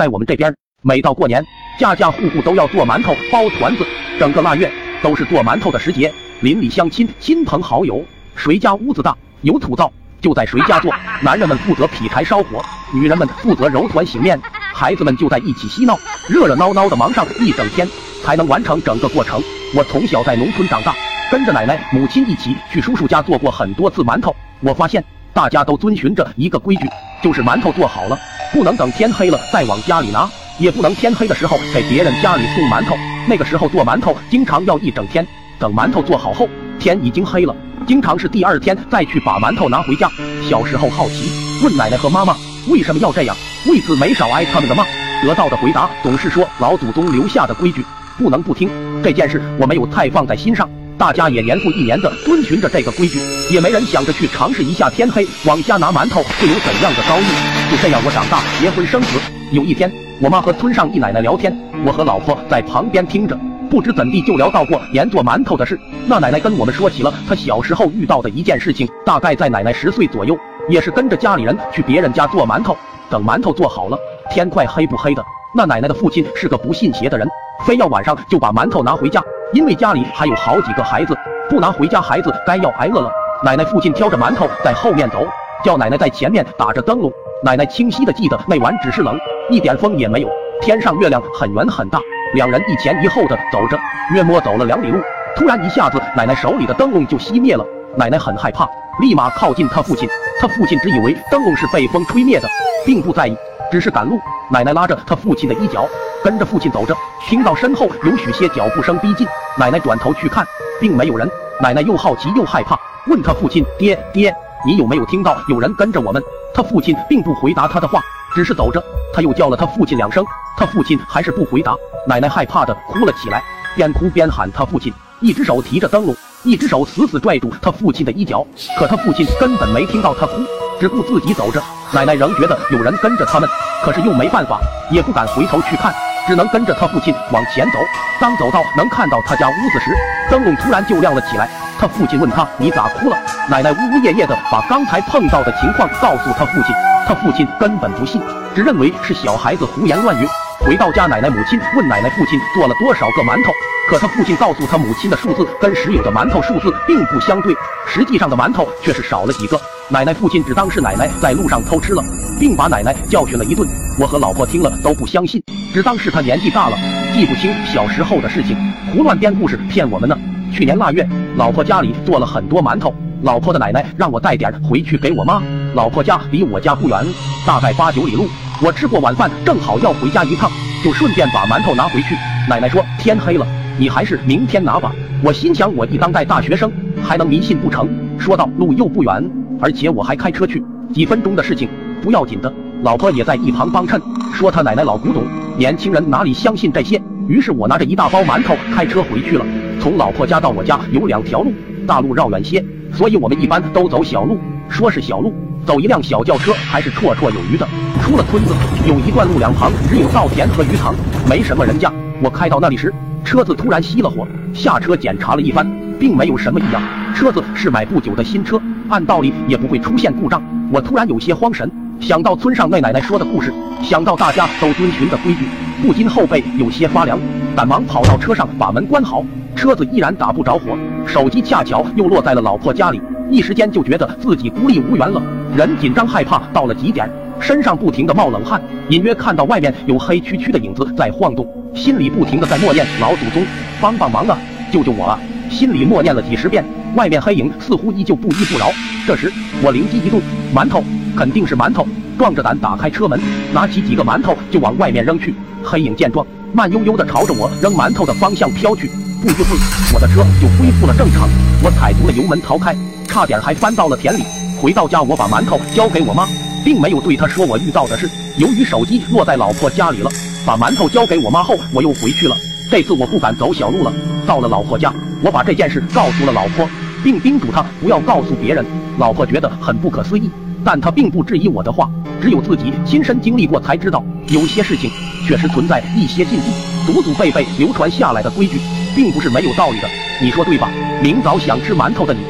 在我们这边，每到过年，家家户户都要做馒头、包团子，整个腊月都是做馒头的时节。邻里乡亲、亲朋好友，谁家屋子大有土灶，就在谁家做。男人们负责劈柴烧火，女人们负责揉团醒面，孩子们就在一起嬉闹，热热闹闹的忙上一整天，才能完成整个过程。我从小在农村长大，跟着奶奶、母亲一起去叔叔家做过很多次馒头，我发现。大家都遵循着一个规矩，就是馒头做好了，不能等天黑了再往家里拿，也不能天黑的时候给别人家里送馒头。那个时候做馒头经常要一整天，等馒头做好后，天已经黑了，经常是第二天再去把馒头拿回家。小时候好奇，问奶奶和妈妈为什么要这样，为此没少挨他们的骂。得到的回答总是说老祖宗留下的规矩，不能不听。这件事我没有太放在心上。大家也年复一年的遵循着这个规矩，也没人想着去尝试一下天黑往家拿馒头会有怎样的遭遇。就这样，我长大结婚生子。有一天，我妈和村上一奶奶聊天，我和老婆在旁边听着，不知怎地就聊到过年做馒头的事。那奶奶跟我们说起了她小时候遇到的一件事情，大概在奶奶十岁左右，也是跟着家里人去别人家做馒头。等馒头做好了，天快黑不黑的，那奶奶的父亲是个不信邪的人，非要晚上就把馒头拿回家。因为家里还有好几个孩子，不拿回家，孩子该要挨饿了。奶奶父亲挑着馒头在后面走，叫奶奶在前面打着灯笼。奶奶清晰的记得那晚只是冷，一点风也没有，天上月亮很圆很大。两人一前一后的走着，约摸走了两里路，突然一下子，奶奶手里的灯笼就熄灭了。奶奶很害怕，立马靠近他父亲。他父亲只以为灯笼是被风吹灭的，并不在意，只是赶路。奶奶拉着他父亲的衣角。跟着父亲走着，听到身后有许些脚步声逼近，奶奶转头去看，并没有人。奶奶又好奇又害怕，问他父亲：“爹爹，你有没有听到有人跟着我们？”他父亲并不回答他的话，只是走着。他又叫了他父亲两声，他父亲还是不回答。奶奶害怕的哭了起来，边哭边喊他父亲，一只手提着灯笼，一只手死死拽住他父亲的衣角。可他父亲根本没听到他哭，只顾自己走着。奶奶仍觉得有人跟着他们，可是又没办法，也不敢回头去看。只能跟着他父亲往前走。当走到能看到他家屋子时，灯笼突然就亮了起来。他父亲问他：“你咋哭了？”奶奶呜呜咽咽的把刚才碰到的情况告诉他父亲。他父亲根本不信，只认为是小孩子胡言乱语。回到家，奶奶母亲问奶奶父亲做了多少个馒头，可他父亲告诉他母亲的数字跟实有的馒头数字并不相对，实际上的馒头却是少了几个。奶奶父亲只当是奶奶在路上偷吃了，并把奶奶教训了一顿。我和老婆听了都不相信，只当是他年纪大了，记不清小时候的事情，胡乱编故事骗我们呢。去年腊月，老婆家里做了很多馒头，老婆的奶奶让我带点回去给我妈。老婆家离我家不远，大概八九里路。我吃过晚饭，正好要回家一趟，就顺便把馒头拿回去。奶奶说天黑了，你还是明天拿吧。我心想，我一当代大学生，还能迷信不成？说道路又不远，而且我还开车去，几分钟的事情，不要紧的。老婆也在一旁帮衬，说他奶奶老古董，年轻人哪里相信这些？于是我拿着一大包馒头开车回去了。从老婆家到我家有两条路，大路绕远些，所以我们一般都走小路。说是小路。走一辆小轿车还是绰绰有余的。出了村子，有一段路两旁只有稻田和鱼塘，没什么人家。我开到那里时，车子突然熄了火，下车检查了一番，并没有什么异样。车子是买不久的新车，按道理也不会出现故障。我突然有些慌神，想到村上那奶奶说的故事，想到大家都遵循的规矩，不禁后背有些发凉，赶忙跑到车上把门关好。车子依然打不着火，手机恰巧又落在了老婆家里，一时间就觉得自己孤立无援了。人紧张害怕到了极点，身上不停的冒冷汗，隐约看到外面有黑黢黢的影子在晃动，心里不停的在默念老祖宗帮帮忙啊，救救我啊！心里默念了几十遍，外面黑影似乎依旧不依不饶。这时我灵机一动，馒头肯定是馒头，壮着胆打开车门，拿起几个馒头就往外面扔去。黑影见状，慢悠悠的朝着我扔馒头的方向飘去。不一会我的车就恢复了正常，我踩足了油门逃开，差点还翻到了田里。回到家，我把馒头交给我妈，并没有对她说我遇到的事。由于手机落在老婆家里了，把馒头交给我妈后，我又回去了。这次我不敢走小路了。到了老婆家，我把这件事告诉了老婆，并叮嘱她不要告诉别人。老婆觉得很不可思议，但她并不质疑我的话，只有自己亲身经历过才知道，有些事情确实存在一些禁忌，祖祖辈辈流传下来的规矩，并不是没有道理的。你说对吧？明早想吃馒头的你。